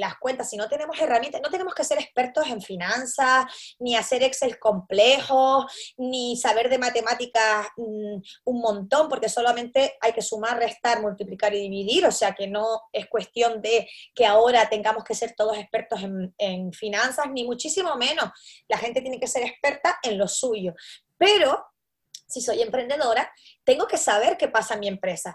las cuentas, si no tenemos herramientas, no tenemos que ser expertos en finanzas, ni hacer Excel complejos, ni saber de matemáticas mm, un montón, porque solamente hay que sumar, restar, multiplicar y dividir, o sea que no es cuestión de que ahora tengamos que ser todos expertos en, en finanzas, ni muchísimo menos. La gente tiene que ser experta en lo suyo. Pero si soy emprendedora, tengo que saber qué pasa en mi empresa.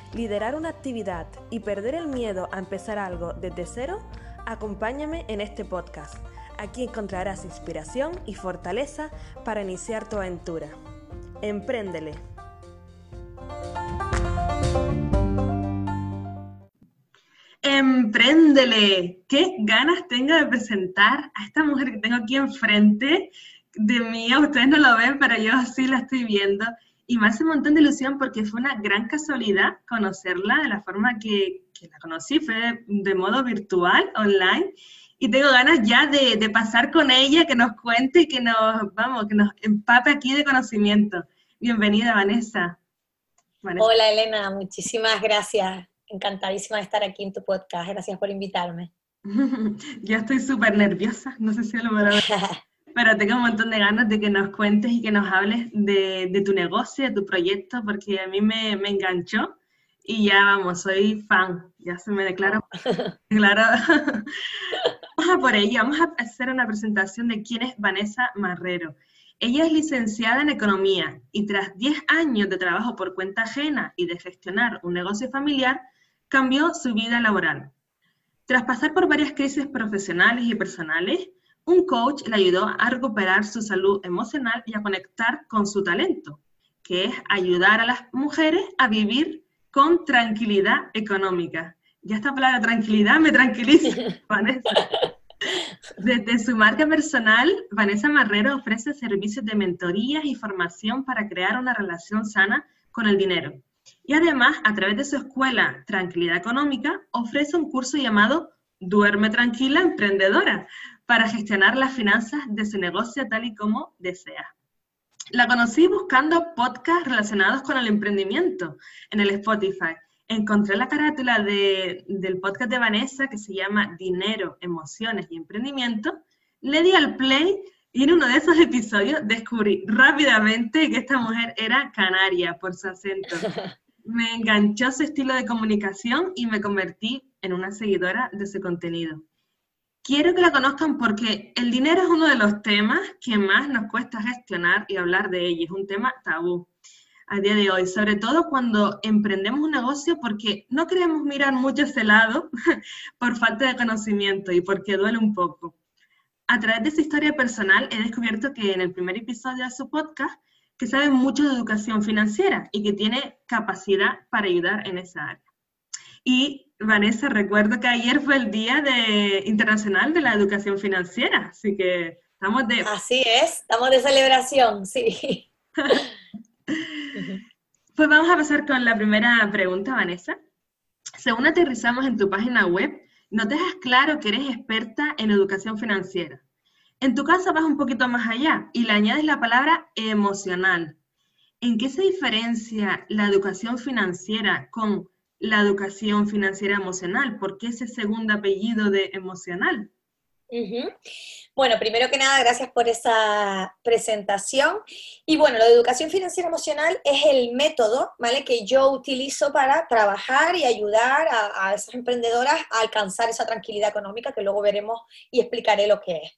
liderar una actividad y perder el miedo a empezar algo desde cero, acompáñame en este podcast. Aquí encontrarás inspiración y fortaleza para iniciar tu aventura. Empréndele. Empréndele. Qué ganas tengo de presentar a esta mujer que tengo aquí enfrente de mí. Ustedes no lo ven, pero yo sí la estoy viendo y me hace un montón de ilusión porque fue una gran casualidad conocerla de la forma que, la conocí, fue de modo virtual, online, y tengo ganas ya de, pasar con ella, que nos cuente y que nos, vamos, que nos empape aquí de conocimiento. Bienvenida, Vanessa. Hola, Elena, muchísimas gracias. Encantadísima de estar aquí en tu podcast. Gracias por invitarme. ya estoy súper nerviosa, no sé si lo voy a ver. Pero tengo un montón de ganas de que nos cuentes y que nos hables de, tu negocio, de tu proyecto, porque a mí me, enganchó y ya vamos, soy fan, ya se me declaro. claro. vamos a por ella, vamos a hacer una presentación de quién es Vanessa Marrero. Ella es licenciada en Economía y tras 10 años de trabajo por cuenta ajena y de gestionar un negocio familiar, cambió su vida laboral. Tras pasar por varias crisis profesionales y personales, un coach le ayudó a recuperar su salud emocional y a conectar con su talento, que es ayudar a las mujeres a vivir con tranquilidad económica. Ya esta palabra tranquilidad me tranquiliza, Vanessa. Desde su marca personal, Vanessa Marrero ofrece servicios de mentorías y formación para crear una relación sana con el dinero. Y además, a través de su escuela Tranquilidad Económica, ofrece un curso llamado Duerme Tranquila Emprendedora, para gestionar las finanzas de su negocio tal y como desea. La conocí buscando podcasts relacionados con el emprendimiento en el Spotify. Encontré la carátula del podcast de Vanessa que se llama Dinero, Emociones y Emprendimiento. Le di al play y en uno de esos episodios descubrí rápidamente que esta mujer era canaria por su acento. Me enganchó su estilo de comunicación y me convertí en una seguidora de su contenido quiero que la conozcan porque el dinero es uno de los temas que más nos cuesta gestionar y hablar de ello. Es un tema tabú a día de hoy, sobre todo cuando emprendemos un negocio porque no queremos mirar mucho ese lado por falta de conocimiento y porque duele un poco. A través de esa historia personal he descubierto que en el primer episodio de su podcast que sabe mucho de educación financiera y que tiene capacidad para ayudar en esa área. Y Vanessa, recuerdo que ayer fue el Día de, Internacional de la Educación Financiera, así que estamos de... Así es, estamos de celebración, sí. pues vamos a pasar con la primera pregunta, Vanessa. Según aterrizamos en tu página web, no te dejas claro que eres experta en educación financiera. En tu caso vas un poquito más allá y le añades la palabra emocional. ¿En qué se diferencia la educación financiera con la educación financiera emocional? ¿Por qué ese segundo apellido de emocional? Bueno, primero que nada, gracias por esa presentación. Y bueno, la educación financiera emocional es el método, ¿vale? Que yo utilizo para trabajar y ayudar a, a, esas emprendedoras a alcanzar esa tranquilidad económica que luego veremos y explicaré lo que es.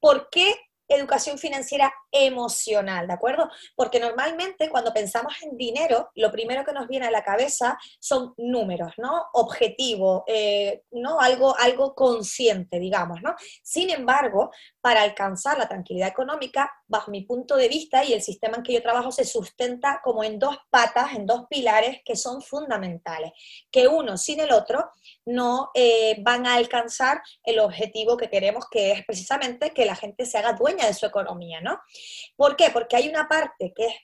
¿Por qué educación financiera emocional, ¿de acuerdo? Porque normalmente cuando pensamos en dinero, lo primero que nos viene a la cabeza son números, ¿no? Objetivo, eh, ¿no? Algo, algo consciente, digamos, ¿no? Sin embargo, para alcanzar la tranquilidad económica, bajo mi punto de vista y el sistema en que yo trabajo se sustenta como en dos patas, en dos pilares que son fundamentales, que uno sin el otro no eh, van a alcanzar el objetivo que queremos, que es precisamente que la gente se haga dueña de su economía, ¿no? ¿Por qué? Porque hay una parte que es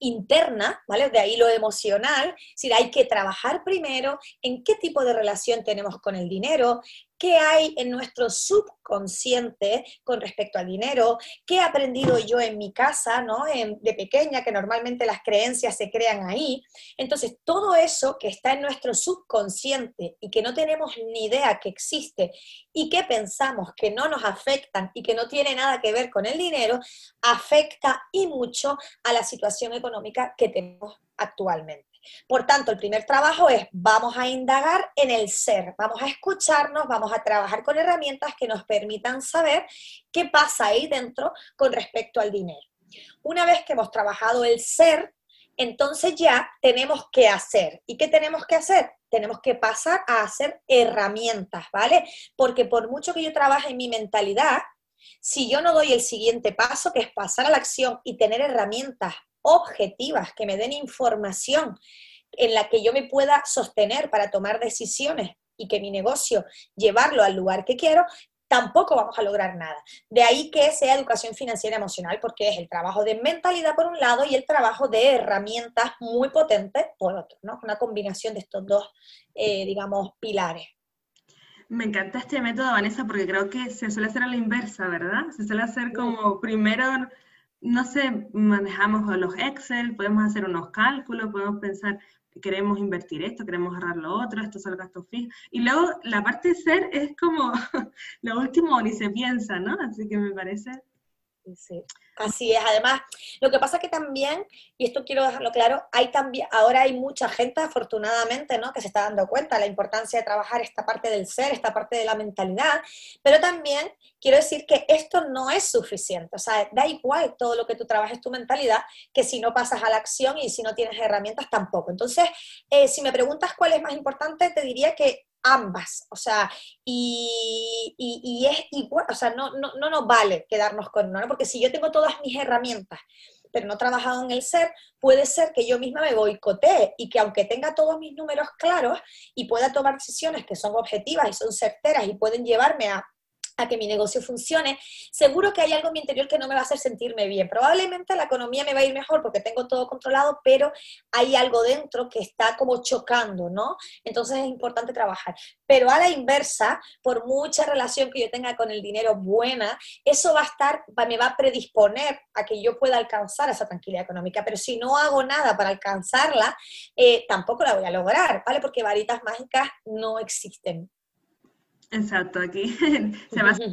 interna, ¿vale? De ahí lo emocional, es decir, hay que trabajar primero en qué tipo de relación tenemos con el dinero, qué hay en nuestro subconsciente con respecto al dinero, qué he aprendido yo en mi casa, ¿no? de pequeña, que normalmente las creencias se crean ahí. Entonces, todo eso que está en nuestro subconsciente y que no tenemos ni idea que existe y que pensamos que no nos afectan y que no tiene nada que ver con el dinero, afecta y mucho a la situación económica que tenemos actualmente. Por tanto, el primer trabajo es vamos a indagar en el ser, vamos a escucharnos, vamos a trabajar con herramientas que nos permitan saber qué pasa ahí dentro con respecto al dinero. Una vez que hemos trabajado el ser, entonces ya tenemos que hacer. ¿Y qué tenemos que hacer? Tenemos que pasar a hacer herramientas, ¿vale? Porque por mucho que yo trabaje en mi mentalidad, si yo no doy el siguiente paso, que es pasar a la acción y tener herramientas objetivas, que me den información en la que yo me pueda sostener para tomar decisiones y que mi negocio llevarlo al lugar que quiero, tampoco vamos a lograr nada. De ahí que sea educación financiera emocional, porque es el trabajo de mentalidad por un lado y el trabajo de herramientas muy potentes por otro, ¿no? Una combinación de estos dos, eh, digamos, pilares. Me encanta este método, Vanessa, porque creo que se suele hacer a la inversa, ¿verdad? Se suele hacer como primero no sé, manejamos los Excel, podemos hacer unos cálculos, podemos pensar, queremos invertir esto, queremos ahorrar lo otro, estos son gastos fijos. Y luego la parte de ser es como lo último, ni se piensa, ¿no? Así que me parece... Sí. Así es, además, lo que pasa es que también, y esto quiero dejarlo claro, hay también, ahora hay mucha gente, afortunadamente, ¿no? que se está dando cuenta de la importancia de trabajar esta parte del ser, esta parte de la mentalidad, pero también quiero decir que esto no es suficiente, o sea, da igual todo lo que tú trabajes tu mentalidad, que si no pasas a la acción y si no tienes herramientas tampoco. Entonces, eh, si me preguntas cuál es más importante, te diría que ambas, o sea, y, es igual, o sea, no, no, no nos vale quedarnos con una, ¿no? porque si yo tengo todas mis herramientas, pero no he trabajado en el ser, puede ser que yo misma me boicotee y que aunque tenga todos mis números claros y pueda tomar decisiones que son objetivas y son certeras y pueden llevarme a a que mi negocio funcione, seguro que hay algo en mi interior que no me va a hacer sentirme bien. Probablemente la economía me va a ir mejor porque tengo todo controlado, pero hay algo dentro que está como chocando, ¿no? Entonces es importante trabajar. Pero a la inversa, por mucha relación que yo tenga con el dinero buena, eso va a estar, me va a predisponer a que yo pueda alcanzar esa tranquilidad económica. Pero si no hago nada para alcanzarla, eh, tampoco la voy a lograr, ¿vale? Porque varitas mágicas no existen. Exacto, aquí se basa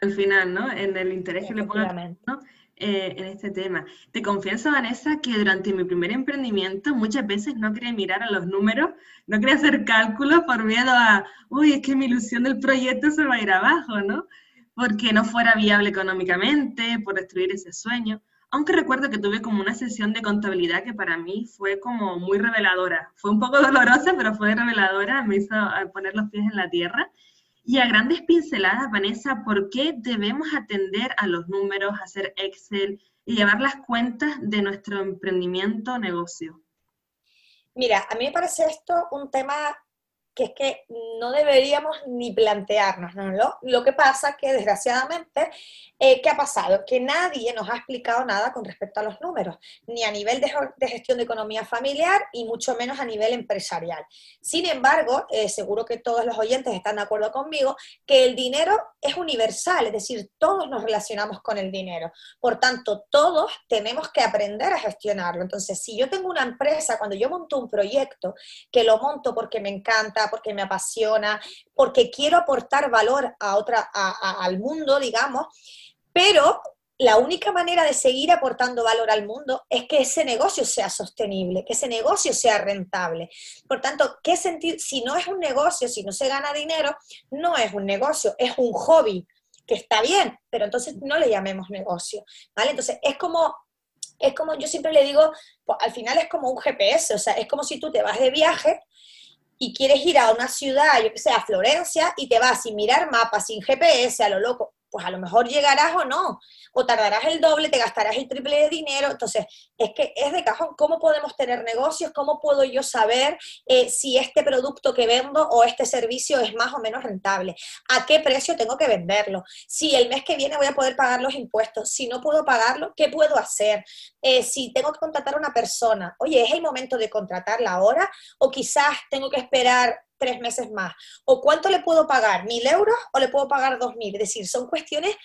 al final, ¿no? En el interés que le pongo ¿no? Eh, en este tema. Te confieso, Vanessa, que durante mi primer emprendimiento muchas veces no quería mirar a los números, no quería hacer cálculos por miedo a, uy, es que mi ilusión del proyecto se va a ir abajo, ¿no? Porque no fuera viable económicamente, por destruir ese sueño. Aunque recuerdo que tuve como una sesión de contabilidad que para mí fue como muy reveladora. Fue un poco dolorosa, pero fue reveladora, me hizo eh, poner los pies en la tierra. Y a grandes pinceladas, Vanessa, ¿por qué debemos atender a los números, hacer Excel y llevar las cuentas de nuestro emprendimiento o negocio? Mira, a mí me parece esto un tema que es que no deberíamos ni plantearnos, ¿no? Lo, que pasa que desgraciadamente, eh, ¿qué ha pasado? Que nadie nos ha explicado nada con respecto a los números, ni a nivel de, gestión de economía familiar y mucho menos a nivel empresarial. Sin embargo, eh, seguro que todos los oyentes están de acuerdo conmigo, que el dinero es universal, es decir, todos nos relacionamos con el dinero. Por tanto, todos tenemos que aprender a gestionarlo. Entonces, si yo tengo una empresa, cuando yo monto un proyecto, que lo monto porque me encanta, porque me apasiona, porque quiero aportar valor a otra, al mundo, digamos, pero la única manera de seguir aportando valor al mundo es que ese negocio sea sostenible, que ese negocio sea rentable. Por tanto, ¿qué sentido? Si no es un negocio, si no se gana dinero, no es un negocio, es un hobby. que está bien, pero entonces no le llamemos negocio, ¿vale? Entonces es como es como yo siempre le digo, pues al final es como un GPS, o sea, es como si tú te vas de viaje y quieres ir a una ciudad, yo que sé, a Florencia, y te vas sin mirar mapas, sin GPS, a lo loco pues a lo mejor llegarás o no, o tardarás el doble, te gastarás el triple de dinero. Entonces, es que es de cajón, ¿cómo podemos tener negocios? ¿Cómo puedo yo saber eh, si este producto que vendo o este servicio es más o menos rentable? ¿A qué precio tengo que venderlo? Si el mes que viene voy a poder pagar los impuestos, si no puedo pagarlo, ¿qué puedo hacer? Eh, si tengo que contratar a una persona, oye, ¿es el momento de contratarla ahora? O quizás tengo que esperar tres meses más. ¿O cuánto le puedo pagar? ¿Mil euros o le puedo pagar dos mil? Es decir, son cuestiones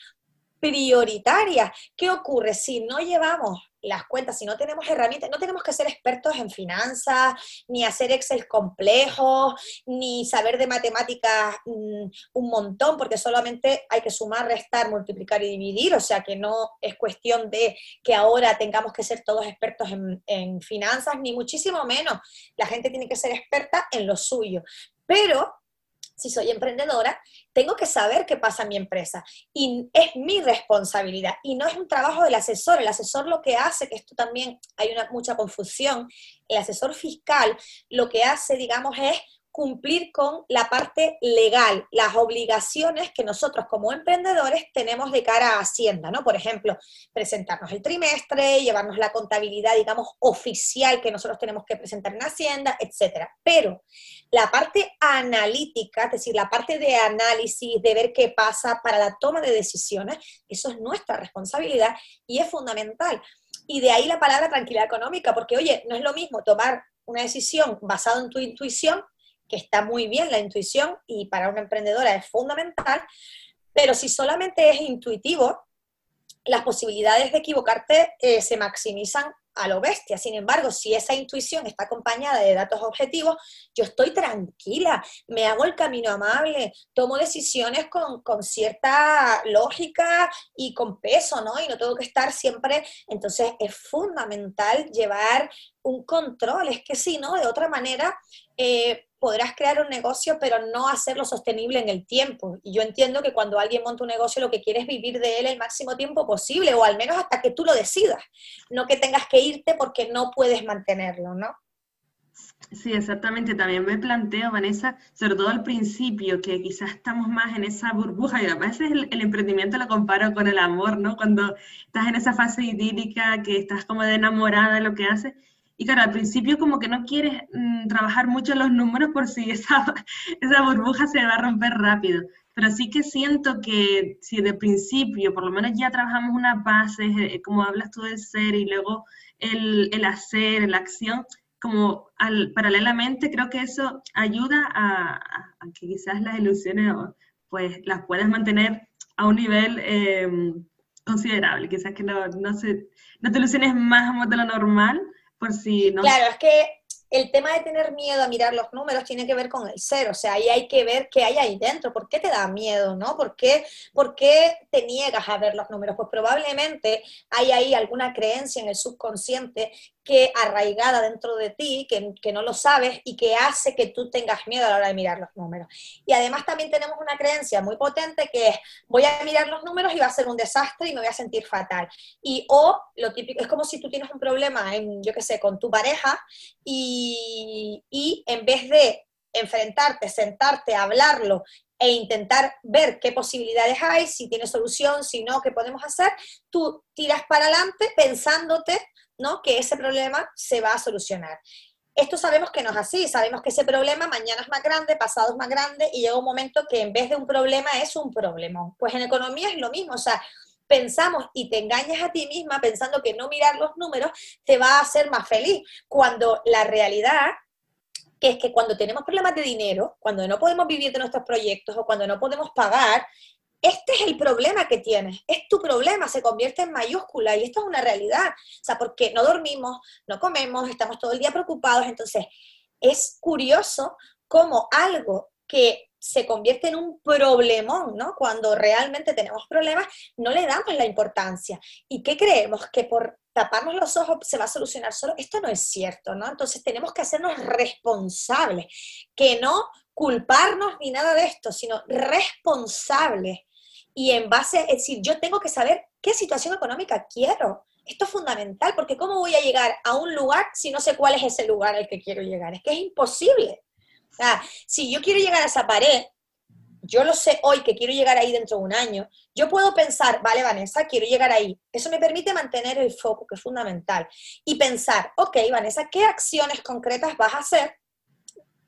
prioritarias. ¿Qué ocurre si no llevamos las cuentas, si no tenemos herramientas, no tenemos que ser expertos en finanzas, ni hacer Excel complejos, ni saber de matemáticas mm, un montón, porque solamente hay que sumar, restar, multiplicar y dividir, o sea que no es cuestión de que ahora tengamos que ser todos expertos en, en finanzas, ni muchísimo menos. La gente tiene que ser experta en lo suyo. Pero si soy emprendedora, tengo que saber qué pasa en mi empresa. Y es mi responsabilidad. Y no es un trabajo del asesor. El asesor lo que hace, que esto también hay una, mucha confusión, el asesor fiscal lo que hace, digamos, es cumplir con la parte legal, las obligaciones que nosotros como emprendedores tenemos de cara a Hacienda, ¿no? Por ejemplo, presentarnos el trimestre, llevarnos la contabilidad, digamos, oficial que nosotros tenemos que presentar en Hacienda, etcétera. Pero la parte analítica, es decir, la parte de análisis, de ver qué pasa para la toma de decisiones, eso es nuestra responsabilidad y es fundamental. Y de ahí la palabra tranquilidad económica, porque oye, no es lo mismo tomar una decisión basada en tu intuición que está muy bien la intuición y para una emprendedora es fundamental, pero si solamente es intuitivo, las posibilidades de equivocarte eh, se maximizan a lo bestia. Sin embargo, si esa intuición está acompañada de datos objetivos, yo estoy tranquila, me hago el camino amable, tomo decisiones con, con, cierta lógica y con peso, ¿no? Y no tengo que estar siempre. Entonces, es fundamental llevar un control. Es que si no, de otra manera, eh, podrás crear un negocio, pero no hacerlo sostenible en el tiempo. Y yo entiendo que cuando alguien monta un negocio, lo que quiere es vivir de él el máximo tiempo posible, o al menos hasta que tú lo decidas, no que tengas que irte porque no puedes mantenerlo, ¿no? Sí, exactamente. También me planteo, Vanessa, sobre todo al principio, que quizás estamos más en esa burbuja, y a veces el, el, emprendimiento lo comparo con el amor, ¿no? Cuando estás en esa fase idílica, que estás como de enamorada de lo que haces, y claro, al principio como que no quieres mm, trabajar mucho los números por si esa, esa burbuja se va a romper rápido. Pero sí que siento que si de principio por lo menos ya trabajamos unas bases, eh, como hablas tú del ser y luego el, el hacer, la acción, como al, paralelamente creo que eso ayuda a, a, que quizás las ilusiones pues las puedas mantener a un nivel eh, considerable, quizás que no, no, se, no te ilusiones más de lo normal, Claro, es que el tema de tener miedo a mirar los números tiene que ver con el ser, o sea, ahí hay que ver qué hay ahí dentro, por qué te da miedo, ¿no? ¿Por qué, ¿Por qué te niegas a ver los números? Pues probablemente hay ahí alguna creencia en el subconsciente que arraigada dentro de ti, que, que, no lo sabes y que hace que tú tengas miedo a la hora de mirar los números. Y además también tenemos una creencia muy potente que es, voy a mirar los números y va a ser un desastre y me voy a sentir fatal. Y o lo típico, es como si tú tienes un problema, en, yo qué sé, con tu pareja y, y en vez de enfrentarte, sentarte, hablarlo e intentar ver qué posibilidades hay, si tiene solución, si no, qué podemos hacer, tú tiras para adelante pensándote ¿no? que ese problema se va a solucionar. Esto sabemos que no es así, sabemos que ese problema mañana es más grande, pasado es más grande y llega un momento que en vez de un problema es un problema. Pues en economía es lo mismo, o sea, pensamos y te engañas a ti misma pensando que no mirar los números te va a hacer más feliz, cuando la realidad es que cuando tenemos problemas de dinero, cuando no podemos vivir de nuestros proyectos o cuando no podemos pagar, este es el problema que tienes, es tu problema, se convierte en mayúscula y esto es una realidad. O sea, porque no dormimos, no comemos, estamos todo el día preocupados. Entonces, es curioso cómo algo que se convierte en un problemón, ¿no? Cuando realmente tenemos problemas, no le damos la importancia. ¿Y qué creemos? Que por taparnos los ojos se va a solucionar solo. Esto no es cierto, ¿no? Entonces tenemos que hacernos responsables, que no culparnos ni nada de esto, sino responsables y en base, es decir, yo tengo que saber qué situación económica quiero. Esto es fundamental, porque ¿cómo voy a llegar a un lugar si no sé cuál es ese lugar al que quiero llegar? Es que es imposible. Si yo quiero llegar a esa pared, yo lo sé hoy que quiero llegar ahí dentro de un año, yo puedo pensar, vale, Vanessa, quiero llegar ahí. Eso me permite mantener el foco, que es fundamental. Y pensar, ok, Vanessa, ¿qué acciones concretas vas a hacer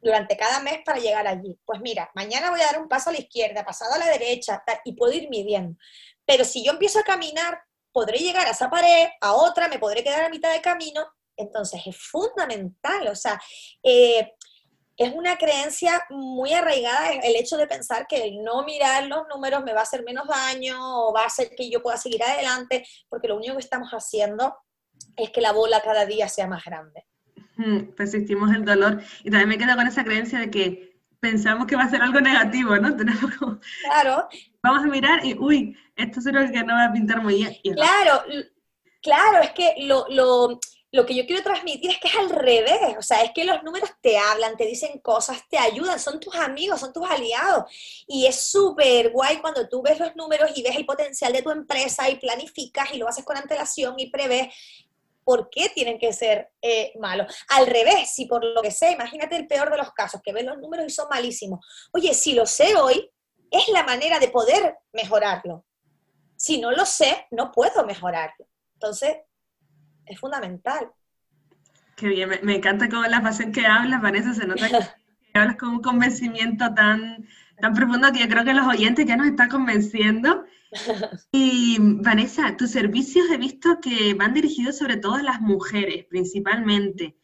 durante cada mes para llegar allí? Pues mira, mañana voy a dar un paso a la izquierda, pasado a la derecha, y puedo ir midiendo. Pero si yo empiezo a caminar, podré llegar a esa pared, a otra, me podré quedar a mitad de camino. Entonces es fundamental, o sea, eh, es una creencia muy arraigada el hecho de pensar que el no mirar los números me va a hacer menos daño o va a hacer que yo pueda seguir adelante, porque lo único que estamos haciendo es que la bola cada día sea más grande. Persistimos el dolor. Y también me quedo con esa creencia de que pensamos que va a ser algo negativo, ¿no? Tenemos Claro. Vamos a mirar y, uy, esto es lo que no va a pintar muy bien. Claro, claro, es que lo, lo lo que yo quiero transmitir es que es al revés, o sea, es que los números te hablan, te dicen cosas, te ayudan, son tus amigos, son tus aliados. Y es súper guay cuando tú ves los números y ves el potencial de tu empresa y planificas y lo haces con antelación y prevés. ¿Por qué tienen que ser eh, malos? Al revés, si por lo que sé, imagínate el peor de los casos, que ves los números y son malísimos. Oye, si lo sé hoy, es la manera de poder mejorarlo. Si no lo sé, no puedo mejorarlo. Entonces, es fundamental. Qué bien, me, encanta cómo la pasión que hablas, Vanessa, se nota que, hablas con un convencimiento tan, tan profundo que yo creo que los oyentes ya nos están convenciendo. Y Vanessa, tus servicios he visto que van dirigidos sobre todo a las mujeres, principalmente.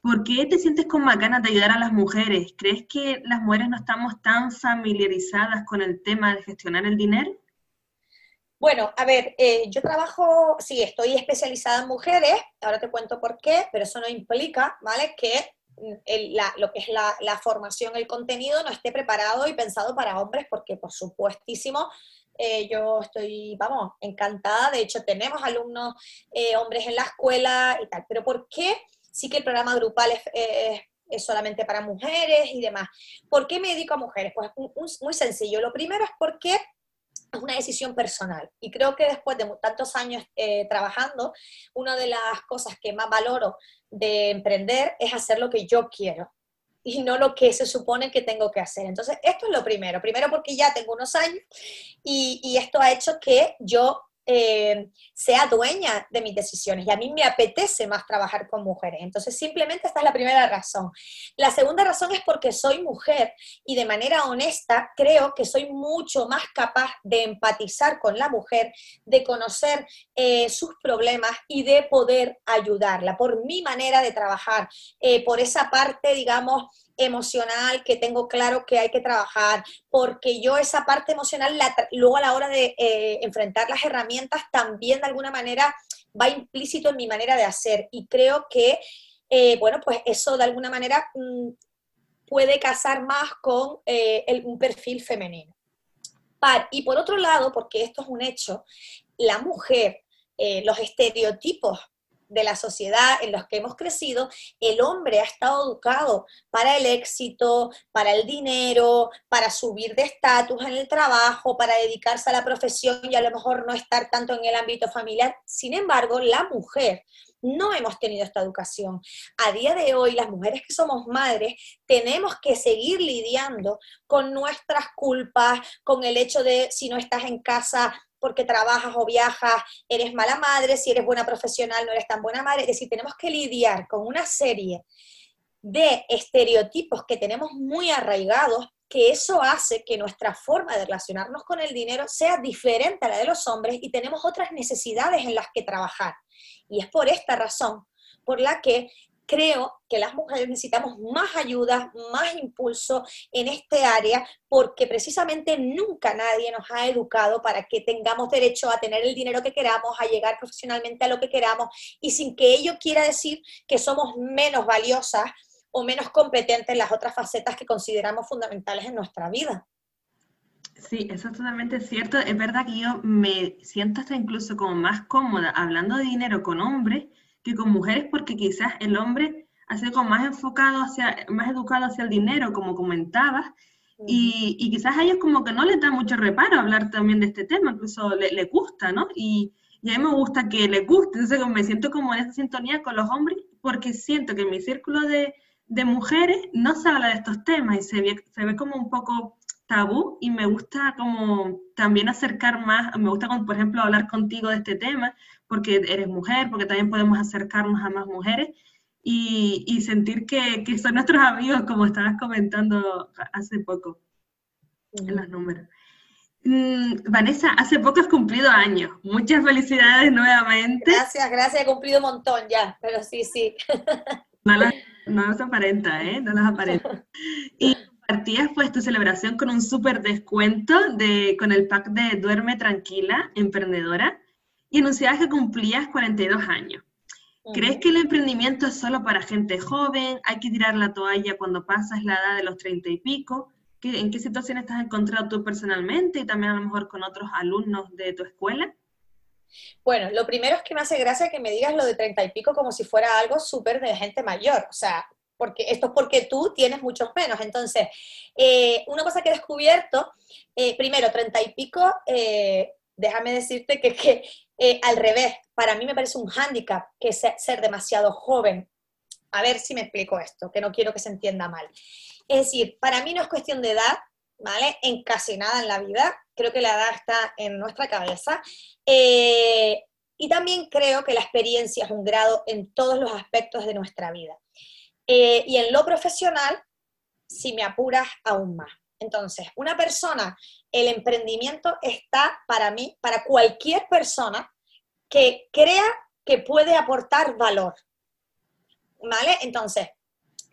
¿Por qué te sientes con más ganas de ayudar a las mujeres? ¿Crees que las mujeres no estamos tan familiarizadas con el tema de gestionar el dinero? Bueno, a ver, eh, yo trabajo, sí, estoy especializada en mujeres, ahora te cuento por qué, pero eso no implica, ¿vale? Que mm, lo que es la, formación, el contenido no esté preparado y pensado para hombres, porque por supuestísimo eh, yo estoy, vamos, encantada, de hecho tenemos alumnos eh, hombres en la escuela y tal, pero ¿por qué sí que el programa grupal es, es solamente para mujeres y demás? ¿Por qué me dedico a mujeres? Pues muy sencillo, lo primero es porque es una decisión personal. Y creo que después de tantos años eh, trabajando, una de las cosas que más valoro de emprender es hacer lo que yo quiero y no lo que se supone que tengo que hacer. Entonces, esto es lo primero. Primero porque ya tengo unos años y, y esto ha hecho que yo eh, sea dueña de mis decisiones y a mí me apetece más trabajar con mujeres. Entonces, simplemente esta es la primera razón. La segunda razón es porque soy mujer y de manera honesta creo que soy mucho más capaz de empatizar con la mujer, de conocer eh, sus problemas y de poder ayudarla por mi manera de trabajar, eh, por esa parte, digamos, emocional que tengo claro que hay que trabajar, porque yo esa parte emocional, luego a la hora de eh, enfrentar las herramientas, también de alguna manera va implícito en mi manera de hacer. Y creo que, eh, bueno, pues eso de alguna manera mm, puede casar más con eh, un perfil femenino. y por otro lado, porque esto es un hecho, la mujer, los estereotipos de la sociedad en los que hemos crecido, el hombre ha estado educado para el éxito, para el dinero, para subir de estatus en el trabajo, para dedicarse a la profesión y a lo mejor no estar tanto en el ámbito familiar. Sin embargo, la mujer no hemos tenido esta educación. A día de hoy, las mujeres que somos madres tenemos que seguir lidiando con nuestras culpas, con el hecho de si no estás en casa porque trabajas o viajas, eres mala madre, si eres buena profesional no eres tan buena madre. Es decir, tenemos que lidiar con una serie de estereotipos que tenemos muy arraigados, que eso hace que nuestra forma de relacionarnos con el dinero sea diferente a la de los hombres y tenemos otras necesidades en las que trabajar. Y es por esta razón por la que creo que las mujeres necesitamos más ayuda, más impulso en este área, porque precisamente nunca nadie nos ha educado para que tengamos derecho a tener el dinero que queramos, a llegar profesionalmente a lo que queramos, y sin que ello quiera decir que somos menos valiosas o menos competentes en las otras facetas que consideramos fundamentales en nuestra vida. Sí, eso es totalmente cierto. Es verdad que yo me siento hasta incluso como más cómoda hablando de dinero con hombres que con mujeres porque quizás el hombre ha sido como más enfocado hacia, más educado hacia el dinero, como comentabas, y, y, quizás a ellos como que no les da mucho reparo hablar también de este tema, incluso les le gusta, ¿no? Y, y, a mí me gusta que les guste, entonces me siento como en esta sintonía con los hombres, porque siento que en mi círculo de, de mujeres no se habla de estos temas y se ve, se ve como un poco tabú y me gusta como también acercar más, me gusta por ejemplo hablar contigo de este tema porque eres mujer, porque también podemos acercarnos a más mujeres y, y sentir que, que, son nuestros amigos como estabas comentando hace poco en los números. Mm, Vanessa, hace poco has cumplido años. Muchas felicidades nuevamente. Gracias, gracias. He cumplido un montón ya, pero sí, sí. No, las, no aparenta, ¿eh? No las aparenta. Y Partías pues tu celebración con un súper descuento de, con el pack de Duerme Tranquila, Emprendedora, y anunciabas que cumplías 42 años. ¿Crees que el emprendimiento es solo para gente joven? ¿Hay que tirar la toalla cuando pasas la edad de los 30 y pico? ¿En qué situación estás encontrado tú personalmente y también a lo mejor con otros alumnos de tu escuela? Bueno, lo primero es que me hace gracia que me digas lo de 30 y pico como si fuera algo súper de gente mayor. O sea, porque esto es porque tú tienes muchos menos. Entonces, eh, una cosa que he descubierto, eh, primero, treinta y pico, eh, déjame decirte que, que al revés, para mí me parece un hándicap que ser, ser demasiado joven. A ver si me explico esto, que no quiero que se entienda mal. Es decir, para mí no es cuestión de edad, ¿vale? En casi nada en la vida. Creo que la edad está en nuestra cabeza. y también creo que la experiencia es un grado en todos los aspectos de nuestra vida. Eh, y en lo profesional, si me apuras aún más. Entonces, una persona, el emprendimiento está para mí, para cualquier persona que crea que puede aportar valor. ¿Vale? Entonces,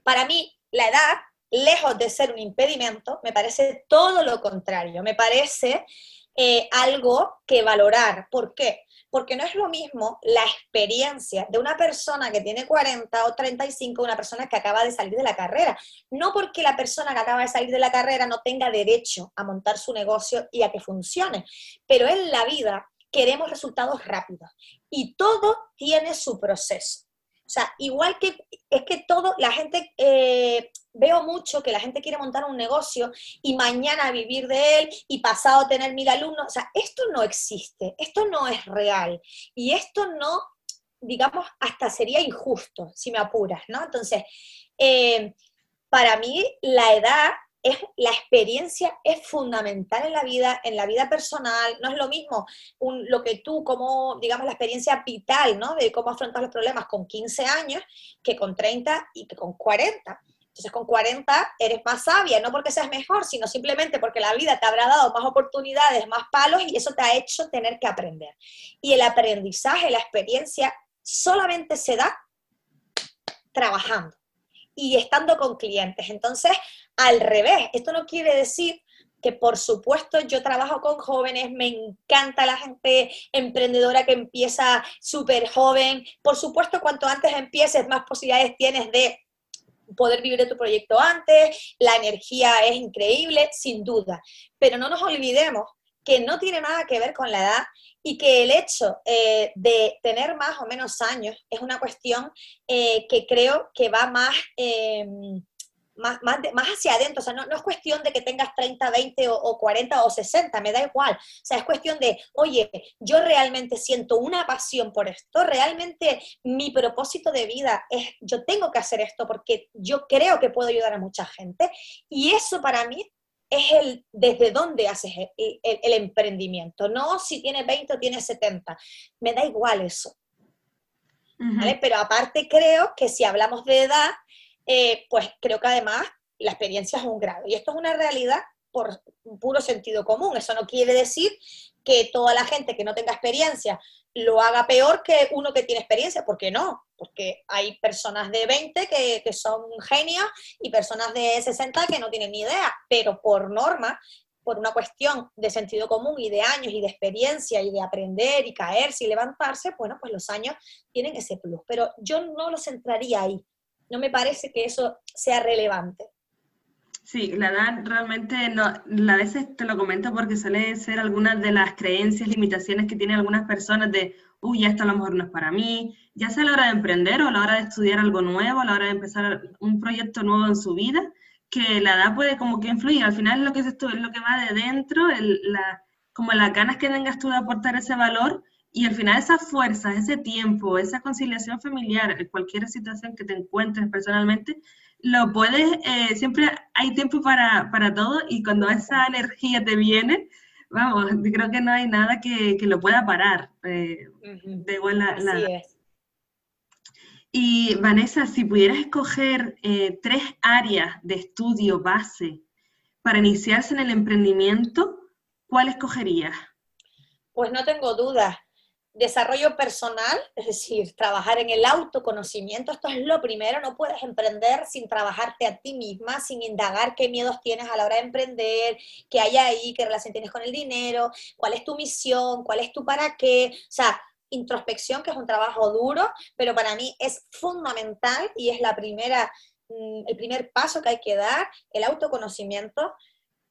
para mí, la edad, lejos de ser un impedimento, me parece todo lo contrario. Me parece eh, algo que valorar. ¿Por qué? Porque no es lo mismo la experiencia de una persona que tiene 40 o 35, una persona que acaba de salir de la carrera. No porque la persona que acaba de salir de la carrera no tenga derecho a montar su negocio y a que funcione, pero en la vida queremos resultados rápidos y todo tiene su proceso. O sea, igual que es que todo, la gente, eh, veo mucho que la gente quiere montar un negocio y mañana vivir de él y pasado tener mil alumnos. O sea, esto no existe, esto no es real y esto no, digamos, hasta sería injusto, si me apuras, ¿no? Entonces, eh, para mí la edad es, la experiencia es fundamental en la vida, en la vida personal, no es lo mismo lo que tú, como, digamos, la experiencia vital, ¿no? De cómo afrontar los problemas con 15 años que con 30 y que con 40. Entonces, con 40 eres más sabia, no porque seas mejor, sino simplemente porque la vida te habrá dado más oportunidades, más palos y eso te ha hecho tener que aprender. Y el aprendizaje, la experiencia, solamente se da trabajando y estando con clientes. Entonces, al revés, esto no quiere decir que por supuesto yo trabajo con jóvenes, me encanta la gente emprendedora que empieza súper joven. Por supuesto, cuanto antes empieces, más posibilidades tienes de poder vivir de tu proyecto antes, la energía es increíble, sin duda. Pero no nos olvidemos que no tiene nada que ver con la edad y que el hecho eh, de tener más o menos años es una cuestión eh, que creo que va más, em, más, más, más, hacia adentro. O sea, no, no, es cuestión de que tengas 30, 20 o, o, 40 o 60, me da igual. O sea, es cuestión de, oye, yo realmente siento una pasión por esto, realmente mi propósito de vida es, yo tengo que hacer esto porque yo creo que puedo ayudar a mucha gente. Y eso para mí es el desde dónde haces el, el, emprendimiento, no si tienes 20 o tienes 70. Me da igual eso. ¿vale? Pero aparte creo que si hablamos de edad, eh, pues creo que además la experiencia es un grado. Y esto es una realidad por puro sentido común. Eso no quiere decir que toda la gente que no tenga experiencia lo haga peor que uno que tiene experiencia, ¿por qué no? Porque hay personas de 20 que, que son genios y personas de 60 que no tienen ni idea, pero por norma, por una cuestión de sentido común y de años y de experiencia y de aprender y caerse y levantarse, bueno, pues los años tienen ese plus. Pero yo no lo centraría ahí. No me parece que eso sea relevante. Sí, la edad realmente no, a veces te lo comento porque suele ser algunas de las creencias, limitaciones que tienen algunas personas de, uy, esto a lo mejor no es para mí, ya sea a la hora de emprender o a la hora de estudiar algo nuevo, a la hora de empezar un proyecto nuevo en su vida, que la edad puede como que influir. Al final lo que es lo que va de dentro, la, como las ganas que tengas tú de aportar ese valor y al final esas fuerzas, ese tiempo, esa conciliación familiar, cualquier situación que te encuentres personalmente, lo puedes, eh, siempre hay tiempo para, para, todo y cuando esa energía te viene, vamos, creo que no hay nada que, que lo pueda parar. Eh, de igual la, Y Vanessa, si pudieras escoger eh, tres áreas de estudio base para iniciarse en el emprendimiento, ¿cuál escogerías? Pues no tengo dudas desarrollo personal, es decir, trabajar en el autoconocimiento, esto es lo primero, no puedes emprender sin trabajarte a ti misma, sin indagar qué miedos tienes a la hora de emprender, qué hay ahí, qué relación tienes con el dinero, cuál es tu misión, cuál es tu para qué, o sea, introspección, que es un trabajo duro, pero para mí es fundamental y es la primera, mm, el primer paso que hay que dar, el autoconocimiento,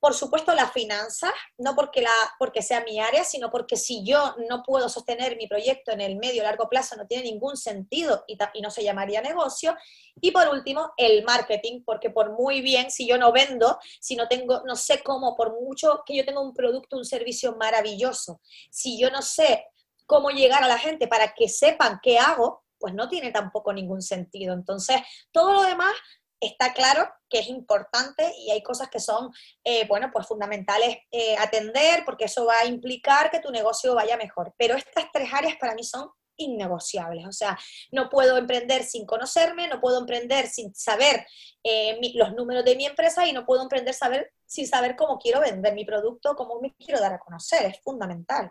por supuesto, las finanzas, no porque, la, porque sea mi área, sino porque si yo no puedo sostener mi proyecto en el medio largo plazo, no tiene ningún sentido y, no se llamaría negocio. Y por último, el marketing, porque por muy bien, si yo no vendo, si no tengo, no sé cómo, por mucho que yo tenga un producto, un servicio maravilloso, si yo no sé cómo llegar a la gente para que sepan qué hago, pues no tiene tampoco ningún sentido. Entonces, todo lo demás está claro que es importante y hay cosas que son, eh, bueno, pues fundamentales eh, atender porque eso va a implicar que tu negocio vaya mejor. Pero estas tres áreas para mí son innegociables. O sea, no puedo emprender sin conocerme, no puedo emprender sin saber eh, los números de mi empresa y no puedo emprender saber, sin saber cómo quiero vender mi producto, cómo me quiero dar a conocer. Es fundamental.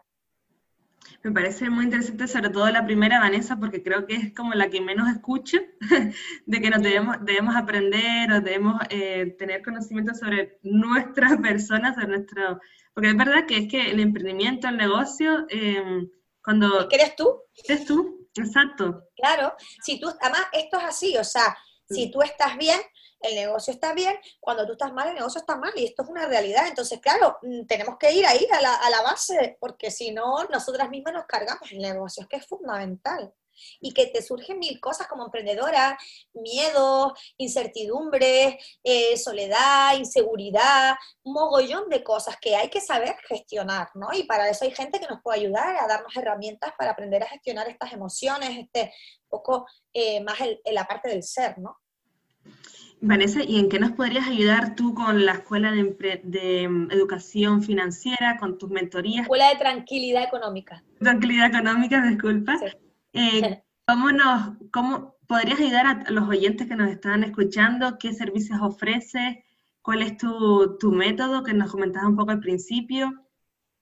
Me parece muy interesante, sobre todo la primera, Vanessa, porque creo que es como la que menos escucha, de que nos debemos, debemos aprender o debemos eh, tener conocimiento sobre nuestras personas, sobre nuestro... Porque es verdad que es que el emprendimiento, el negocio, eh, cuando... ¿Qué eres tú? Eres tú, exacto. Claro, si tú, además esto es así, o sea, si tú estás bien, el negocio está bien, cuando tú estás mal, el negocio está mal, y esto es una realidad. Entonces, claro, mm, tenemos que ir ahí a la, a la base, porque si no, nosotras mismas nos cargamos el negocio, es que es fundamental. Y que te surgen mil cosas como emprendedora, miedo, incertidumbre, eh, soledad, inseguridad, un mogollón de cosas que hay que saber gestionar, ¿no? Y para eso hay gente que nos puede ayudar a darnos herramientas para aprender a gestionar estas emociones, este poco eh, más en la parte del ser, ¿no? Vanessa, ¿y en qué nos podrías ayudar tú con la Escuela de, mm, Educación Financiera, con tus mentorías? Escuela de Tranquilidad Económica. Tranquilidad Económica, disculpa. Eh, ¿cómo, nos, ¿Cómo podrías ayudar a los oyentes que nos están escuchando? ¿Qué servicios ofreces? ¿Cuál es tu, tu método que nos comentabas un poco al principio?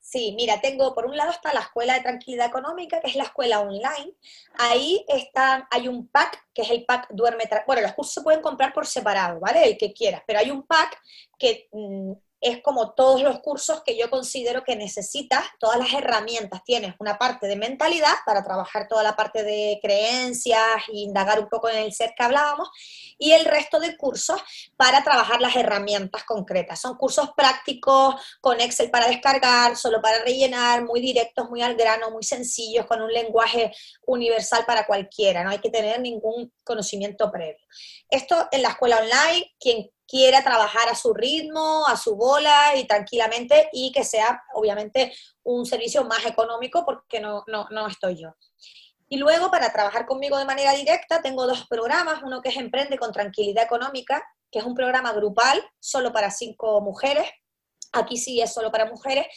Sí, mira, tengo, por un lado está la Escuela de Tranquilidad Económica, que es la escuela online. Ahí está, hay un pack, que es el pack Duerme, bueno, los cursos se pueden comprar por separado, ¿vale? El que quieras, pero hay un pack que mm, es como todos los cursos que yo considero que necesitas, todas las herramientas. Tienes una parte de mentalidad para trabajar toda la parte de creencias e indagar un poco en el ser que hablábamos, y el resto de cursos para trabajar las herramientas concretas. Son cursos prácticos con Excel para descargar, solo para rellenar, muy directos, muy al grano, muy sencillos, con un lenguaje universal para cualquiera, no hay que tener ningún conocimiento previo. Esto en la escuela online, quien quiera trabajar a su ritmo, a su bola y tranquilamente y que sea obviamente un servicio más económico porque no, no, no estoy yo. Y luego para trabajar conmigo de manera directa tengo dos programas, uno que es Emprende con Tranquilidad Económica, que es un programa grupal solo para cinco mujeres, aquí sí es solo para mujeres,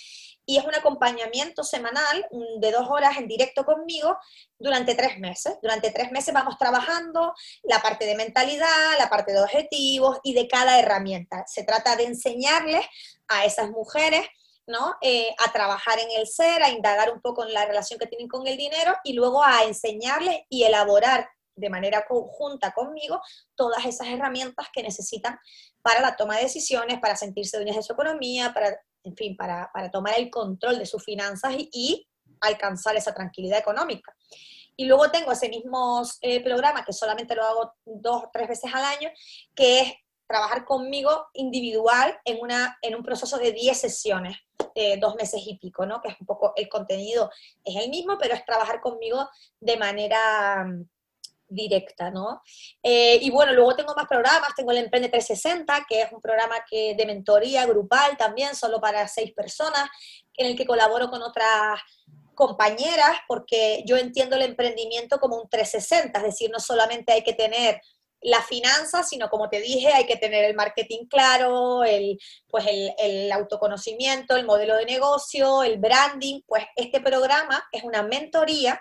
y es un acompañamiento semanal de dos horas en directo conmigo durante tres meses. Durante tres meses vamos trabajando la parte de mentalidad, la parte de objetivos y de cada herramienta. Se trata de enseñarles a esas mujeres ¿no? Eh, a trabajar en el ser, a indagar un poco en la relación que tienen con el dinero y luego a enseñarles y elaborar de manera conjunta conmigo todas esas herramientas que necesitan para la toma de decisiones, para sentirse dueñas de su economía, para en fin, para, tomar el control de sus finanzas y, alcanzar esa tranquilidad económica. Y luego tengo ese mismo eh, programa, que solamente lo hago dos o tres veces al año, que es trabajar conmigo individual en, una, en un proceso de 10 sesiones, dos meses y pico, ¿no? Que es un poco, el contenido es el mismo, pero es trabajar conmigo de manera directa, ¿no? Eh, y bueno, luego tengo más programas, tengo el Emprende 360, que es un programa que, de mentoría grupal también, solo para seis personas, en el que colaboro con otras compañeras, porque yo entiendo el emprendimiento como un 360, es decir, no solamente hay que tener la finanza, sino como te dije, hay que tener el marketing claro, el, pues el, autoconocimiento, el modelo de negocio, el branding. Pues este programa es una mentoría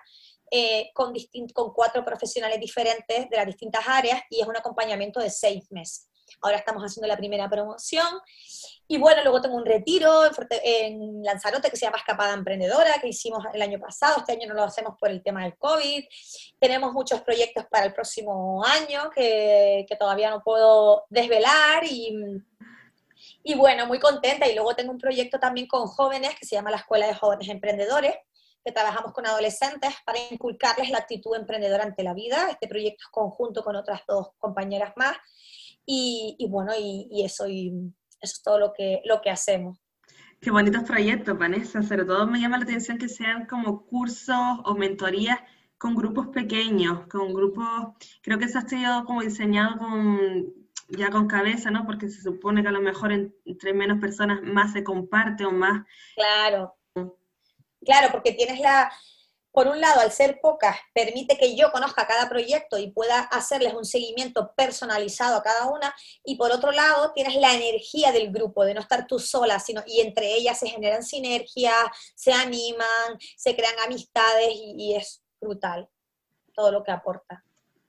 eh, con, con cuatro profesionales diferentes de las distintas áreas y es un acompañamiento de seis meses. Ahora estamos haciendo la primera promoción. Y bueno, luego tengo un retiro en, Lanzarote que se llama Escapada Emprendedora, que hicimos el año pasado. Este año no lo hacemos por el tema del COVID. Tenemos muchos proyectos para el próximo año que, todavía no puedo desvelar. Y, y bueno, muy contenta. Y luego tengo un proyecto también con jóvenes que se llama la Escuela de Jóvenes Emprendedores, que trabajamos con adolescentes para inculcarles la actitud emprendedora ante la vida. Este proyecto es conjunto con otras dos compañeras más. Y, bueno, y, eso, y eso es todo lo que, lo que hacemos. Qué bonitos proyectos, Vanessa. Sobre todo me llama la atención que sean como cursos o mentorías con grupos pequeños, con grupos, creo que eso ha sido como diseñado con, ya con cabeza, ¿no? Porque se supone que a lo mejor entre menos personas más se comparte o más. Claro. Claro, porque tienes la, por un lado, al ser pocas, permite que yo conozca cada proyecto y pueda hacerles un seguimiento personalizado a cada una, y por otro lado, tienes la energía del grupo, de no estar tú sola, sino, y entre ellas se generan sinergias, se animan, se crean amistades, y, es brutal todo lo que aporta.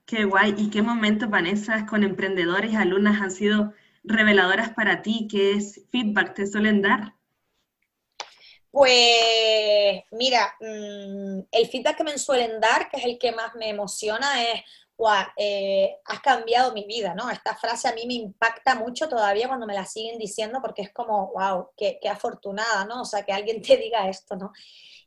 Qué guay, y qué momentos, Vanessa, con emprendedores alumnas han sido reveladoras para ti, qué feedback te suelen dar. Pues mira, mm, el feedback que me suelen dar, que es el que más me emociona, es, wow, eh, has cambiado mi vida, ¿no? Esta frase a mí me impacta mucho todavía cuando me la siguen diciendo porque es como, wow, qué, qué afortunada, ¿no? O sea, que alguien te diga esto, ¿no?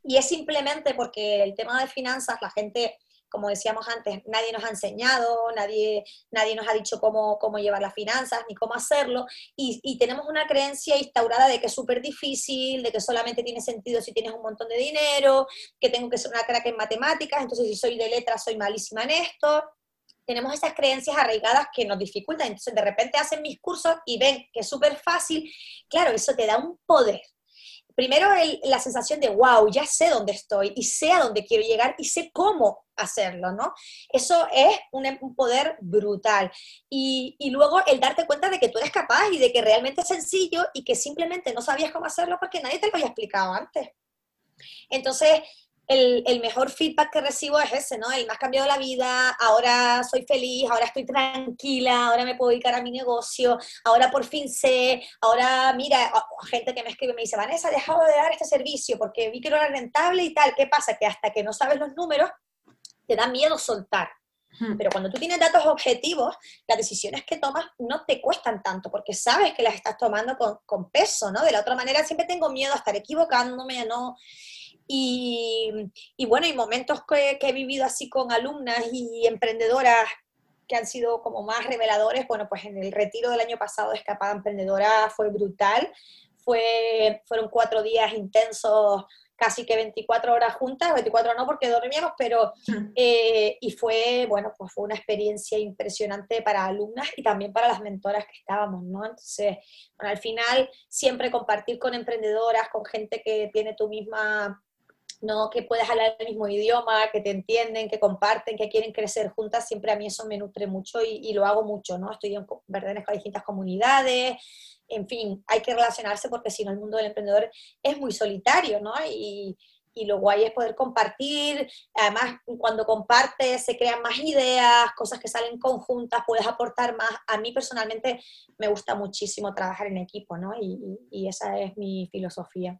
Y es simplemente porque el tema de finanzas, la gente como decíamos antes, nadie nos ha enseñado, nadie, nadie nos ha dicho cómo, cómo llevar las finanzas ni cómo hacerlo, y, tenemos una creencia instaurada de que es súper difícil, de que solamente tiene sentido si tienes un montón de dinero, que tengo que ser una crack en matemáticas, entonces si soy de letras soy malísima en esto. Tenemos esas creencias arraigadas que nos dificultan, entonces de repente hacen mis cursos y ven que es súper fácil, claro, eso te da un poder, primero la sensación de, wow, ya sé dónde estoy y sé a dónde quiero llegar y sé cómo hacerlo, ¿no? Eso es un, poder brutal. Y, luego el darte cuenta de que tú eres capaz y de que realmente es sencillo y que simplemente no sabías cómo hacerlo porque nadie te lo había explicado antes. Entonces, el, mejor feedback que recibo es ese, ¿no? El más cambiado la vida, ahora soy feliz, ahora estoy tranquila, ahora me puedo dedicar a mi negocio, ahora por fin sé, ahora mira, gente que me escribe me dice, Vanessa, he dejado de dar este servicio porque vi que no era rentable y tal. ¿Qué pasa? Que hasta que no sabes los números, te da miedo soltar. Pero cuando tú tienes datos objetivos, las decisiones que tomas no te cuestan tanto, porque sabes que las estás tomando con, con peso, ¿no? De la otra manera siempre tengo miedo a estar equivocándome, ¿no? Y, bueno, y momentos que, he vivido así con alumnas y emprendedoras que han sido como más reveladores, bueno, pues en el retiro del año pasado de Escapada Emprendedora fue brutal, fue, fueron cuatro días intensos, casi que 24 horas juntas, 24 no porque dormíamos, pero, eh, y fue, bueno, pues fue una experiencia impresionante para alumnas y también para las mentoras que estábamos, ¿no? Entonces, bueno, al final, siempre compartir con emprendedoras, con gente que tiene tu misma ¿no? que puedas hablar el mismo idioma, que te entienden, que comparten, que quieren crecer juntas, siempre a mí eso me nutre mucho y, lo hago mucho, ¿no? Estoy en distintas comunidades, en fin, hay que relacionarse porque si no el mundo del emprendedor es muy solitario, ¿no? Y, y lo guay es poder compartir, además cuando compartes se crean más ideas, cosas que salen conjuntas, puedes aportar más. A mí personalmente me gusta muchísimo trabajar en equipo, ¿no? Y, y esa es mi filosofía.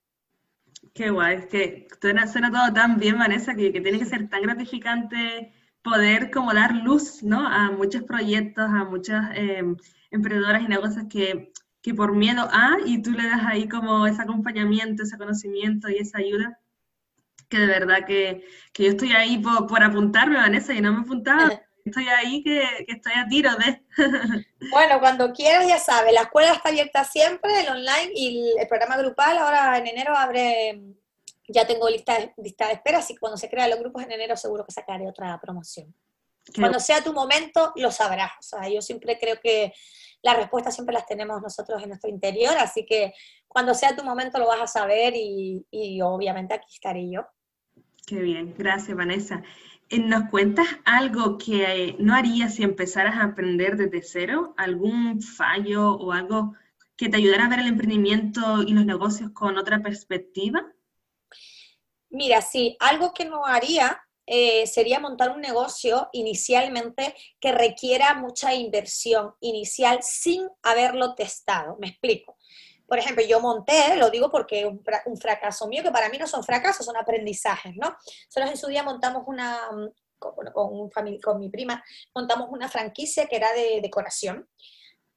Qué guay, es que suena, suena todo tan bien, Vanessa, que, que, tiene que ser tan gratificante poder como dar luz, ¿no? A muchos proyectos, a muchas em, emprendedoras y negocios que, que por miedo a, y tú le das ahí como ese acompañamiento, ese conocimiento y esa ayuda, que de verdad que, que yo estoy ahí por, por, apuntarme, Vanessa, y no me apuntaba. Estoy ahí que, que estoy a tiro de... Bueno, cuando quieras ya sabes, la escuela está abierta siempre, el online y el, programa grupal ahora en enero abre, ya tengo lista, lista de espera, así que cuando se crean los grupos en enero seguro que sacaré otra promoción. Cuando sea tu momento, lo sabrás. O sea, yo siempre creo que las respuestas siempre las tenemos nosotros en nuestro interior, así que cuando sea tu momento lo vas a saber y, obviamente aquí estaré yo. Qué bien, gracias Vanessa. Eh, ¿Nos cuentas algo que no harías si empezaras a aprender desde cero? ¿Algún fallo o algo que te ayudara a ver el emprendimiento y los negocios con otra perspectiva? Mira, sí, algo que no haría eh, sería montar un negocio inicialmente que requiera mucha inversión inicial sin haberlo testado. Me explico. Por ejemplo, yo monté, lo digo porque un, un fracaso mío, que para mí no son fracasos, son aprendizajes, ¿no? Nosotros en su día montamos una, con, con, con mi prima, montamos una franquicia que era de decoración.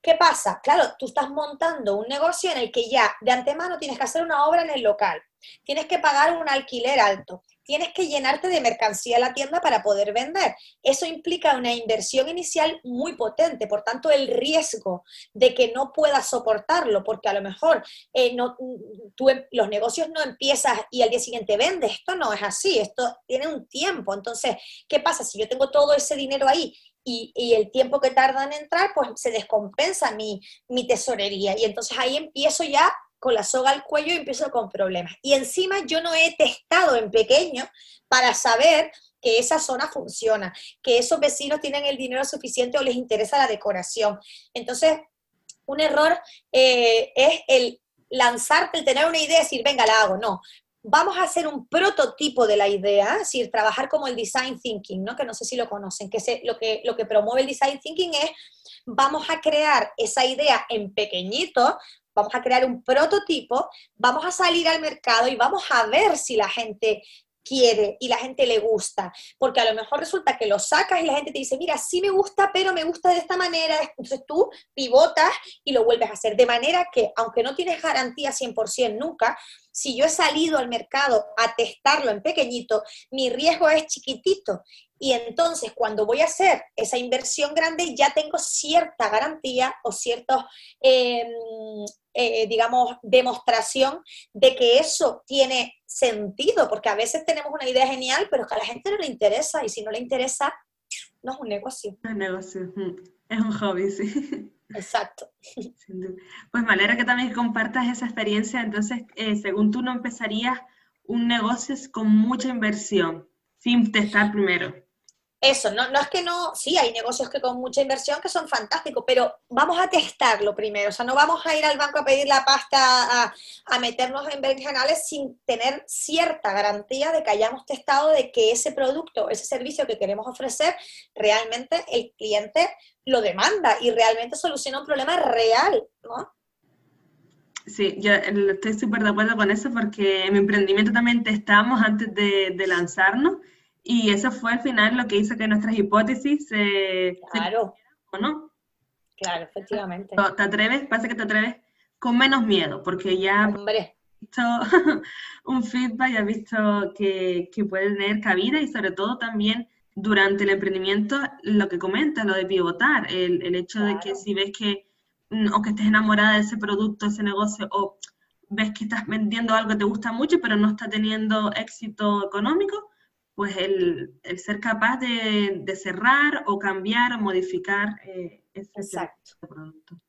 ¿Qué pasa? Claro, tú estás montando un negocio en el que ya de antemano tienes que hacer una obra en el local, tienes que pagar un alquiler alto, tienes que llenarte de mercancía a la tienda para poder vender. Eso implica una inversión inicial muy potente, por tanto el riesgo de que no puedas soportarlo, porque a lo mejor eh, em, los negocios no empiezas y al día siguiente vendes, esto no es así, esto tiene un tiempo. Entonces, ¿qué pasa? Si yo tengo todo ese dinero ahí y, el tiempo que tarda en entrar, pues se descompensa mi, mi tesorería. Y entonces ahí empiezo ya con la soga al cuello y empiezo con problemas. Y encima yo no he testado en pequeño para saber que esa zona funciona, que esos vecinos tienen el dinero suficiente o les interesa la decoración. Entonces, un error eh, es el lanzarte, el tener una idea y decir, venga, la hago. No, vamos a hacer un prototipo de la idea, es decir, trabajar como el design thinking, ¿no? que no sé si lo conocen, que lo, que lo que promueve el design thinking es, vamos a crear esa idea en pequeñito, vamos a crear un prototipo, vamos a salir al mercado y vamos a ver si la gente quiere y la gente le gusta, porque a lo mejor resulta que lo sacas y la gente te dice, mira, sí me gusta, pero me gusta de esta manera, entonces tú pivotas y lo vuelves a hacer, de manera que aunque no tienes garantía 100% nunca, si yo he salido al mercado a testarlo en pequeñito, mi riesgo es chiquitito. Y entonces cuando voy a hacer esa inversión grande ya tengo cierta garantía o ciertos, em, eh, digamos, demostración de que eso tiene sentido, porque a veces tenemos una idea genial, pero que a la gente no le interesa y si no le interesa, no es un negocio. Es un negocio, es un hobby, sí. Exacto. Pues me alegra que también compartas esa experiencia. Entonces, eh, según tú, no empezarías un negocio con mucha inversión, sin testar primero eso, no, no es que no, sí, hay negocios que con mucha inversión que son fantásticos, pero vamos a testarlo primero, o sea, no vamos a ir al banco a pedir la pasta, a, meternos en berenjenales sin tener cierta garantía de que hayamos testado de que ese producto, ese servicio que queremos ofrecer, realmente el cliente lo demanda y realmente soluciona un problema real, ¿no? Sí, yo estoy súper de acuerdo con eso porque en mi emprendimiento también testamos antes de lanzarnos y eso fue al final lo que hizo que nuestras hipótesis se... Claro. ¿O no? Claro, efectivamente. ¿Te atreves? Pasa que te atreves con menos miedo, porque ya Hombre. has visto un feedback, ya has visto que, que puede tener cabida y sobre todo también durante el emprendimiento lo que comentas, lo de pivotar, el, el hecho de que si ves que, mm, o que estés enamorada de ese producto, ese negocio, o ves que estás vendiendo algo que te gusta mucho, pero no está teniendo éxito económico, pues el, ser capaz de, cerrar o cambiar o modificar eh, ese producto.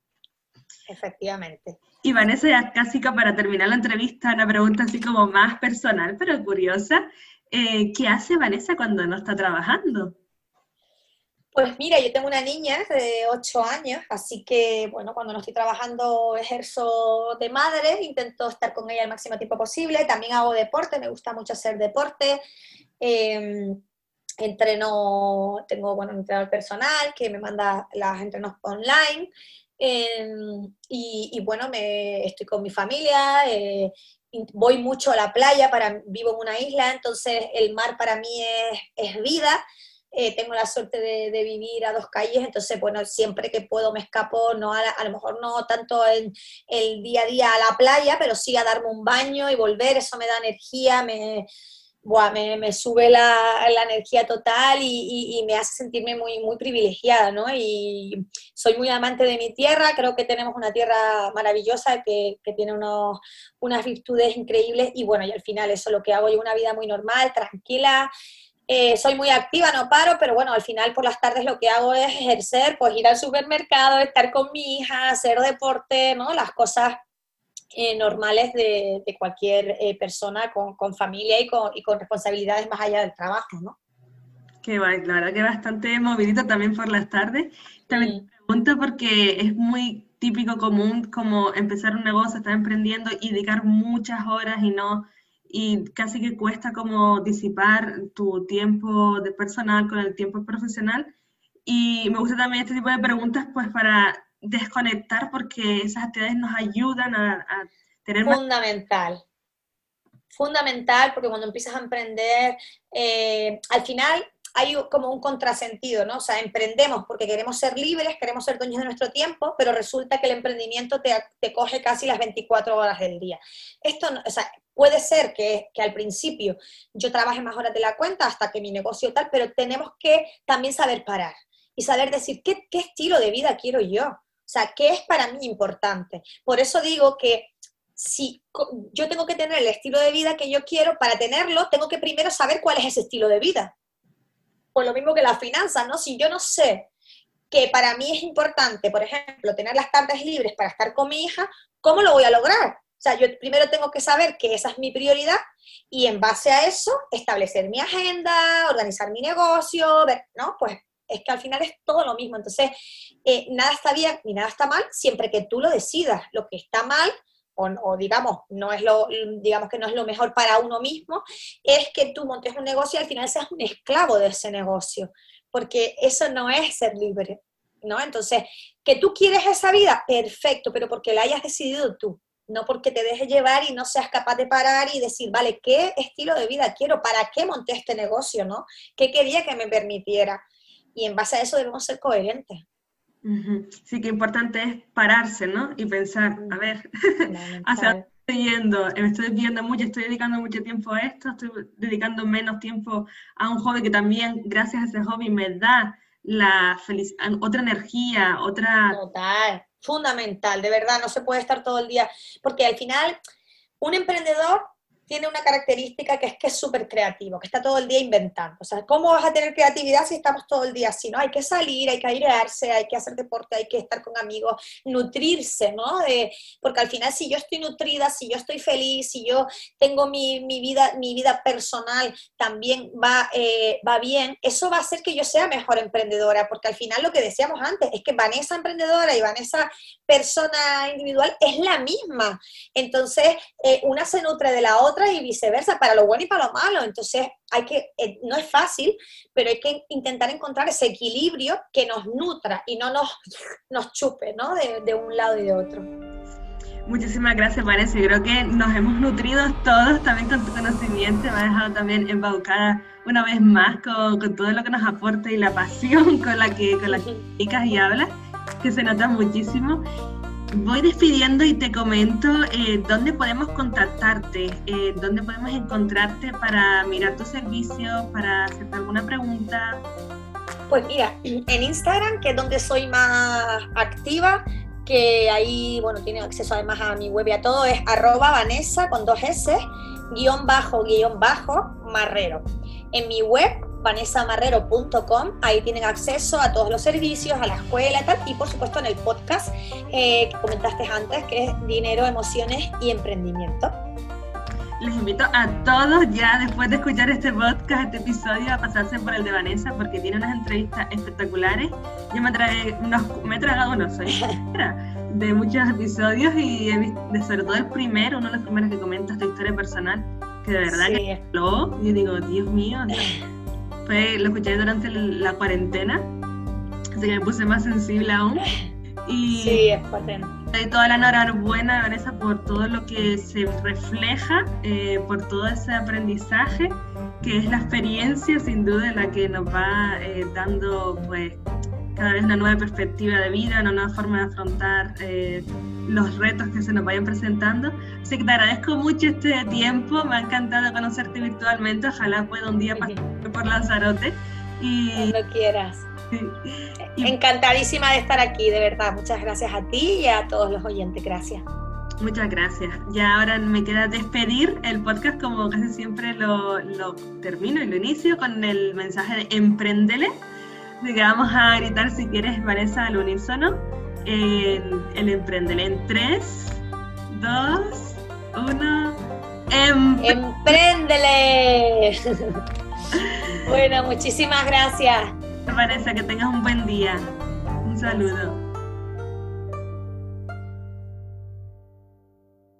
Efectivamente. Y Vanessa, ya casi que para terminar la entrevista, una pregunta así como más personal, pero curiosa. Eh, ¿Qué hace Vanessa cuando no está trabajando? Pues mira, yo tengo una niña de 8 años, así que bueno, cuando no estoy trabajando ejerzo de madre, intento estar con ella el máximo tiempo posible, también hago deporte, me gusta mucho hacer deporte, Em, entreno, tengo bueno, un entrenador personal que me manda las entrenos online. Em, y, bueno, me, estoy con mi familia, eh, voy mucho a la playa, para, vivo en una isla, entonces el mar para mí es, es vida. Eh, tengo la suerte de, de, vivir a dos calles, entonces, bueno, siempre que puedo me escapo, no a, a, lo mejor no tanto en el día a día a la playa, pero sí a darme un baño y volver, eso me da energía, me, me, sube la, energía total y, me hace sentirme muy, privilegiada, ¿no? Y soy muy amante de mi tierra, creo que tenemos una tierra maravillosa que, tiene unos, unas virtudes increíbles y bueno, y al final eso, lo que hago yo una vida muy normal, tranquila, eh, soy muy activa, no paro, pero bueno, al final por las tardes lo que hago es ejercer, pues ir al supermercado, estar con mi hija, hacer deporte, ¿no? Las cosas eh, normales de, cualquier eh, persona con, familia y con, y con, responsabilidades más allá del trabajo, ¿no? Que va, la verdad que bastante movidito también por las tardes. También te pregunto porque es muy típico, común, como empezar un negocio, estar emprendiendo y dedicar muchas horas y no y casi que cuesta como disipar tu tiempo de personal con el tiempo profesional. Y me gusta también este tipo de preguntas pues para desconectar porque esas actividades nos ayudan a, tener... Fundamental. Fundamental porque cuando empiezas a emprender, eh, al final hay como un contrasentido, ¿no? O sea, emprendemos porque queremos ser libres, queremos ser dueños de nuestro tiempo, pero resulta que el emprendimiento te, te coge casi las 24 horas del día. Esto, o sea, puede ser que, que, al principio yo trabaje más horas de la cuenta hasta que mi negocio tal, pero tenemos que también saber parar y saber decir qué, qué estilo de vida quiero yo. O sea, ¿qué es para mí importante? Por eso digo que si yo tengo que tener el estilo de vida que yo quiero, para tenerlo, tengo que primero saber cuál es ese estilo de vida. Pues lo mismo que las finanzas, ¿no? Si yo no sé que para mí es importante, por ejemplo, tener las tardes libres para estar con mi hija, ¿cómo lo voy a lograr? O sea, yo primero tengo que saber que esa es mi prioridad y en base a eso establecer mi agenda, organizar mi negocio, ¿no? Pues es que al final es todo lo mismo. Entonces, eh, nada está bien ni nada está mal siempre que tú lo decidas. Lo que está mal o, digamos, no es lo, digamos que no es lo mejor para uno mismo, es que tú montes un negocio y al final seas un esclavo de ese negocio, porque eso no es ser libre, ¿no? Entonces, que tú quieres esa vida, perfecto, pero porque la hayas decidido tú, no porque te dejes llevar y no seas capaz de parar y decir, vale, ¿qué estilo de vida quiero? ¿Para qué monté este negocio, no? ¿Qué quería que me permitiera? Y en base a eso debemos ser coherentes. Sí, que importante es pararse, ¿no? Y pensar, a ver, hacia dónde estoy yendo, me estoy viendo mucho, estoy dedicando mucho tiempo a esto, estoy dedicando menos tiempo a un hobby que también, gracias a ese hobby, me da la felicidad, otra energía, otra... Total, fundamental, de verdad, no se puede estar todo el día, porque al final un emprendedor tiene una característica que es que es súper creativo, que está todo el día inventando. O sea, ¿cómo vas a tener creatividad si estamos todo el día así? ¿no? Hay que salir, hay que airearse, hay que hacer deporte, hay que estar con amigos, nutrirse, ¿no? De, porque al final si yo estoy nutrida, si yo estoy feliz, si yo tengo mi, mi vida, mi vida personal también va, eh, va bien, eso va a hacer que yo sea mejor emprendedora, porque al final lo que decíamos antes es que Vanessa emprendedora y Vanessa persona individual es la misma. Entonces, eh, una se nutre de la otra y viceversa, para lo bueno y para lo malo. Entonces, hay que, eh, no es fácil, pero hay que intentar encontrar ese equilibrio que nos nutra y no nos, nos chupe, ¿no? De, de un lado y de otro. Muchísimas gracias, Vanessa. Creo que nos hemos nutrido todos también con tu conocimiento. Me ha dejado también embaucada una vez más con, con, todo lo que nos aporta y la pasión con la que, con la que y hablas, que se nota muchísimo voy despidiendo y te comento eh, dónde podemos contactarte, eh, dónde podemos encontrarte para mirar tu servicio, para hacerte alguna pregunta. Pues mira, en Instagram, que es donde soy más activa, que ahí, bueno, tiene acceso además a mi web y a todo, es arroba Vanessa con dos S, guion bajo, guion bajo, marrero. En mi web vanessamarrero.com. Ahí tienen acceso a todos los servicios, a la escuela y tal, y por supuesto en el podcast eh, que comentaste antes, que es Dinero, Emociones y Emprendimiento. Les invito a todos ya después de escuchar este podcast, este episodio, a pasarse por el de Vanessa porque tiene unas entrevistas espectaculares. Yo me, trae unos, me he tragado unos, soy de muchos episodios y he visto, sobre todo el primero, uno de los primeros que comentas tu historia personal, que de verdad que lo, yo digo, Dios mío, lo escuché durante la cuarentena, así que me puse más sensible aún. Y sí, es. Doy toda la enhorabuena, Vanessa, por todo lo que se refleja, eh, por todo ese aprendizaje, que es la experiencia sin duda la que nos va eh, dando pues cada vez una nueva perspectiva de vida, una nueva forma de afrontar eh, los retos que se nos vayan presentando. Así que te agradezco mucho este tiempo, me ha encantado conocerte virtualmente, ojalá pueda un día pasar por Lanzarote. Y... Cuando quieras. Encantadísima de estar aquí, de verdad. Muchas gracias a ti y a todos los oyentes. Gracias. Muchas gracias. Ya ahora me queda despedir el podcast como casi siempre lo, lo termino y lo inicio con el mensaje de emprendele. Así que vamos a gritar si quieres, Vanessa, al unísono. El, el emprendele en 3, 2, 1. ¡Empréndele! bueno, muchísimas gracias. Vanessa, que tengas un buen día. Un saludo.